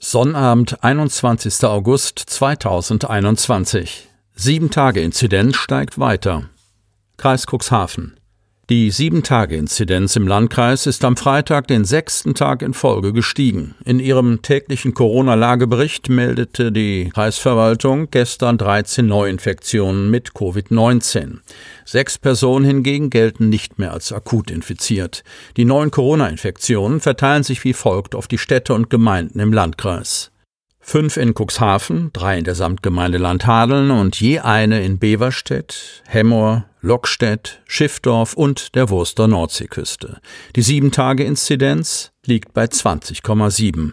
Sonnabend, 21. August 2021. Sieben Tage Inzidenz steigt weiter. Kreis Cuxhaven. Die Sieben-Tage-Inzidenz im Landkreis ist am Freitag den sechsten Tag in Folge gestiegen. In ihrem täglichen Corona-Lagebericht meldete die Kreisverwaltung gestern 13 Neuinfektionen mit Covid-19. Sechs Personen hingegen gelten nicht mehr als akut infiziert. Die neuen Corona-Infektionen verteilen sich wie folgt auf die Städte und Gemeinden im Landkreis fünf in Cuxhaven, drei in der Samtgemeinde Landhadeln und je eine in Beverstedt, Hemmoor, Lockstedt, Schiffdorf und der Wurster Nordseeküste. Die Sieben-Tage-Inzidenz liegt bei 20,7.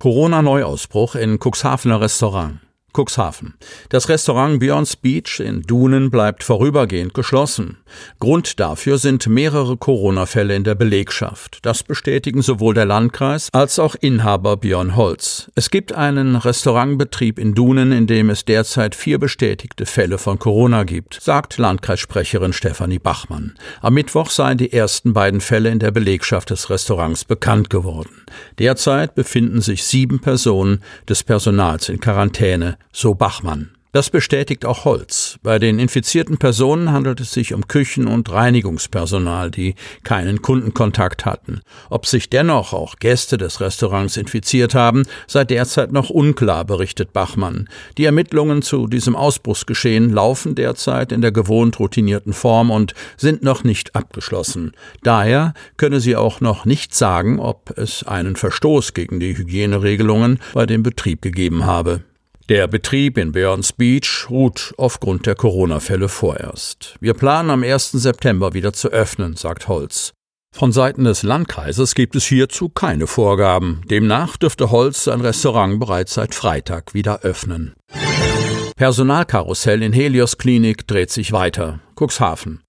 Corona-Neuausbruch in Cuxhavener Restaurant. Cuxhaven. Das Restaurant Beyond's Beach in Dunen bleibt vorübergehend geschlossen. Grund dafür sind mehrere Corona-Fälle in der Belegschaft. Das bestätigen sowohl der Landkreis als auch Inhaber Björn Holz. Es gibt einen Restaurantbetrieb in Dunen, in dem es derzeit vier bestätigte Fälle von Corona gibt, sagt Landkreissprecherin Stefanie Bachmann. Am Mittwoch seien die ersten beiden Fälle in der Belegschaft des Restaurants bekannt geworden. Derzeit befinden sich sieben Personen des Personals in Quarantäne so Bachmann. Das bestätigt auch Holz. Bei den infizierten Personen handelt es sich um Küchen- und Reinigungspersonal, die keinen Kundenkontakt hatten. Ob sich dennoch auch Gäste des Restaurants infiziert haben, sei derzeit noch unklar, berichtet Bachmann. Die Ermittlungen zu diesem Ausbruchsgeschehen laufen derzeit in der gewohnt routinierten Form und sind noch nicht abgeschlossen. Daher könne sie auch noch nicht sagen, ob es einen Verstoß gegen die Hygieneregelungen bei dem Betrieb gegeben habe. Der Betrieb in Burns Beach ruht aufgrund der Corona-Fälle vorerst. Wir planen am 1. September wieder zu öffnen, sagt Holz. Von Seiten des Landkreises gibt es hierzu keine Vorgaben. Demnach dürfte Holz sein Restaurant bereits seit Freitag wieder öffnen. Personalkarussell in Helios Klinik dreht sich weiter. Cuxhaven.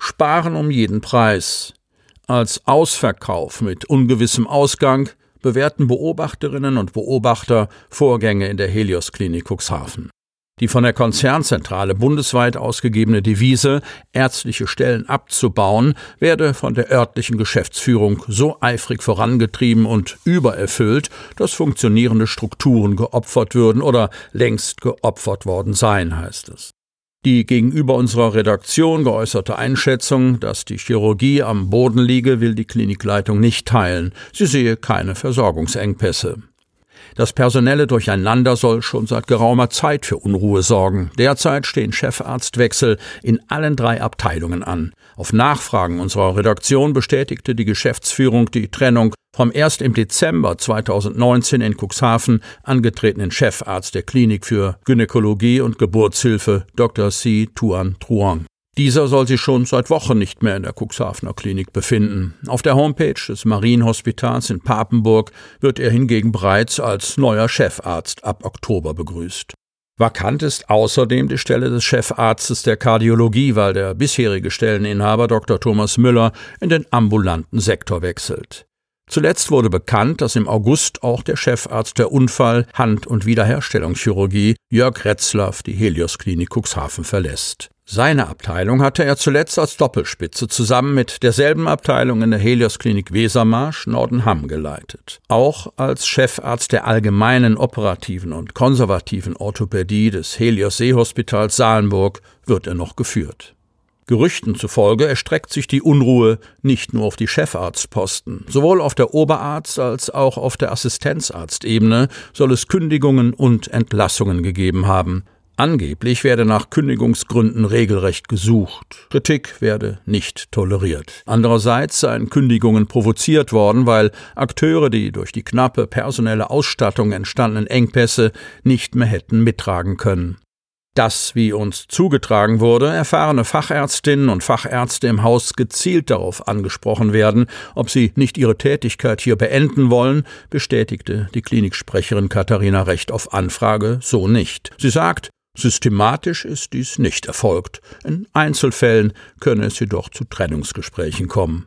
Sparen um jeden Preis. Als Ausverkauf mit ungewissem Ausgang bewerten Beobachterinnen und Beobachter Vorgänge in der Helios Klinik Cuxhaven. Die von der Konzernzentrale bundesweit ausgegebene Devise, ärztliche Stellen abzubauen, werde von der örtlichen Geschäftsführung so eifrig vorangetrieben und übererfüllt, dass funktionierende Strukturen geopfert würden oder längst geopfert worden seien, heißt es. Die gegenüber unserer Redaktion geäußerte Einschätzung, dass die Chirurgie am Boden liege, will die Klinikleitung nicht teilen. Sie sehe keine Versorgungsengpässe. Das personelle Durcheinander soll schon seit geraumer Zeit für Unruhe sorgen. Derzeit stehen Chefarztwechsel in allen drei Abteilungen an. Auf Nachfragen unserer Redaktion bestätigte die Geschäftsführung die Trennung vom erst im Dezember 2019 in Cuxhaven angetretenen Chefarzt der Klinik für Gynäkologie und Geburtshilfe Dr. C. Tuan Truong. Dieser soll sich schon seit Wochen nicht mehr in der Cuxhavener Klinik befinden. Auf der Homepage des Marienhospitals in Papenburg wird er hingegen bereits als neuer Chefarzt ab Oktober begrüßt. Vakant ist außerdem die Stelle des Chefarztes der Kardiologie, weil der bisherige Stelleninhaber Dr. Thomas Müller in den ambulanten Sektor wechselt. Zuletzt wurde bekannt, dass im August auch der Chefarzt der Unfall-, Hand- und Wiederherstellungschirurgie Jörg Retzlaff die Helios Klinik Cuxhaven verlässt. Seine Abteilung hatte er zuletzt als Doppelspitze zusammen mit derselben Abteilung in der Helios Klinik Wesermarsch Nordenham geleitet. Auch als Chefarzt der allgemeinen operativen und konservativen Orthopädie des Helios Seehospitals Salenburg wird er noch geführt. Gerüchten zufolge erstreckt sich die Unruhe nicht nur auf die Chefarztposten. Sowohl auf der Oberarzt- als auch auf der Assistenzarztebene soll es Kündigungen und Entlassungen gegeben haben. Angeblich werde nach Kündigungsgründen regelrecht gesucht. Kritik werde nicht toleriert. Andererseits seien Kündigungen provoziert worden, weil Akteure die durch die knappe personelle Ausstattung entstandenen Engpässe nicht mehr hätten mittragen können. Dass, wie uns zugetragen wurde, erfahrene Fachärztinnen und Fachärzte im Haus gezielt darauf angesprochen werden, ob sie nicht ihre Tätigkeit hier beenden wollen, bestätigte die Kliniksprecherin Katharina Recht auf Anfrage so nicht. Sie sagt, Systematisch ist dies nicht erfolgt. In Einzelfällen könne es jedoch zu Trennungsgesprächen kommen.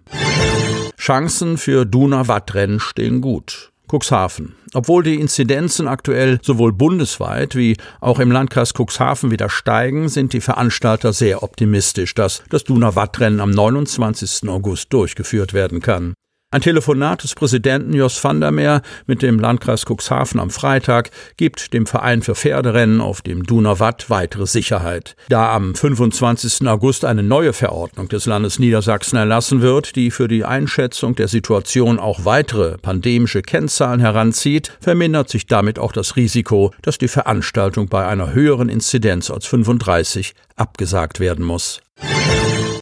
Chancen für Duna-Wattrennen stehen gut. Cuxhaven. Obwohl die Inzidenzen aktuell sowohl bundesweit wie auch im Landkreis Cuxhaven wieder steigen, sind die Veranstalter sehr optimistisch, dass das Duna-Wattrennen am 29. August durchgeführt werden kann. Ein Telefonat des Präsidenten Jos van der Meer mit dem Landkreis Cuxhaven am Freitag gibt dem Verein für Pferderennen auf dem Donauwatt weitere Sicherheit. Da am 25. August eine neue Verordnung des Landes Niedersachsen erlassen wird, die für die Einschätzung der Situation auch weitere pandemische Kennzahlen heranzieht, vermindert sich damit auch das Risiko, dass die Veranstaltung bei einer höheren Inzidenz als 35 abgesagt werden muss.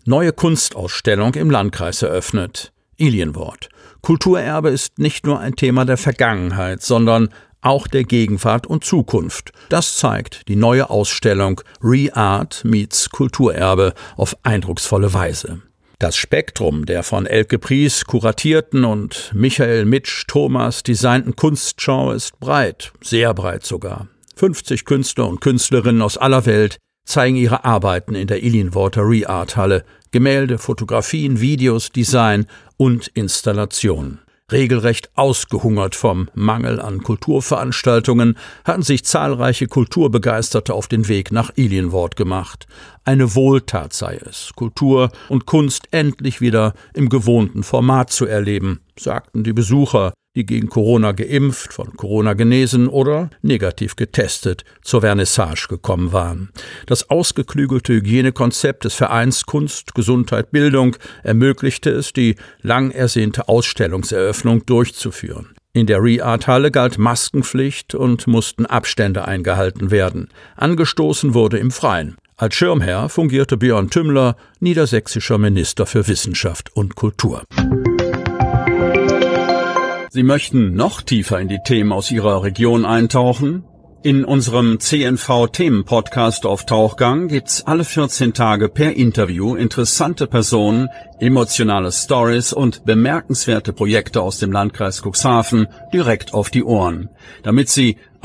Neue Kunstausstellung im Landkreis eröffnet. Ilienwort. Kulturerbe ist nicht nur ein Thema der Vergangenheit, sondern auch der Gegenwart und Zukunft. Das zeigt die neue Ausstellung Re-Art meets Kulturerbe auf eindrucksvolle Weise. Das Spektrum der von Elke Pries kuratierten und Michael Mitsch Thomas designten Kunstschau ist breit, sehr breit sogar. 50 Künstler und Künstlerinnen aus aller Welt zeigen ihre Arbeiten in der Ilienworter Re-Art Halle. Gemälde, Fotografien, Videos, Design und Installation. Regelrecht ausgehungert vom Mangel an Kulturveranstaltungen hatten sich zahlreiche Kulturbegeisterte auf den Weg nach Ilienwort gemacht. Eine Wohltat sei es, Kultur und Kunst endlich wieder im gewohnten Format zu erleben, sagten die Besucher, die gegen Corona geimpft, von Corona genesen oder negativ getestet zur Vernissage gekommen waren. Das ausgeklügelte Hygienekonzept des Vereins Kunst, Gesundheit, Bildung ermöglichte es, die lang ersehnte Ausstellungseröffnung durchzuführen. In der Re-Art-Halle galt Maskenpflicht und mussten Abstände eingehalten werden. Angestoßen wurde im Freien. Als Schirmherr fungierte Björn Tümmler, niedersächsischer Minister für Wissenschaft und Kultur. Sie möchten noch tiefer in die Themen aus Ihrer Region eintauchen? In unserem CNV-Themen-Podcast auf Tauchgang gibt's alle 14 Tage per Interview interessante Personen, emotionale Stories und bemerkenswerte Projekte aus dem Landkreis Cuxhaven direkt auf die Ohren. Damit Sie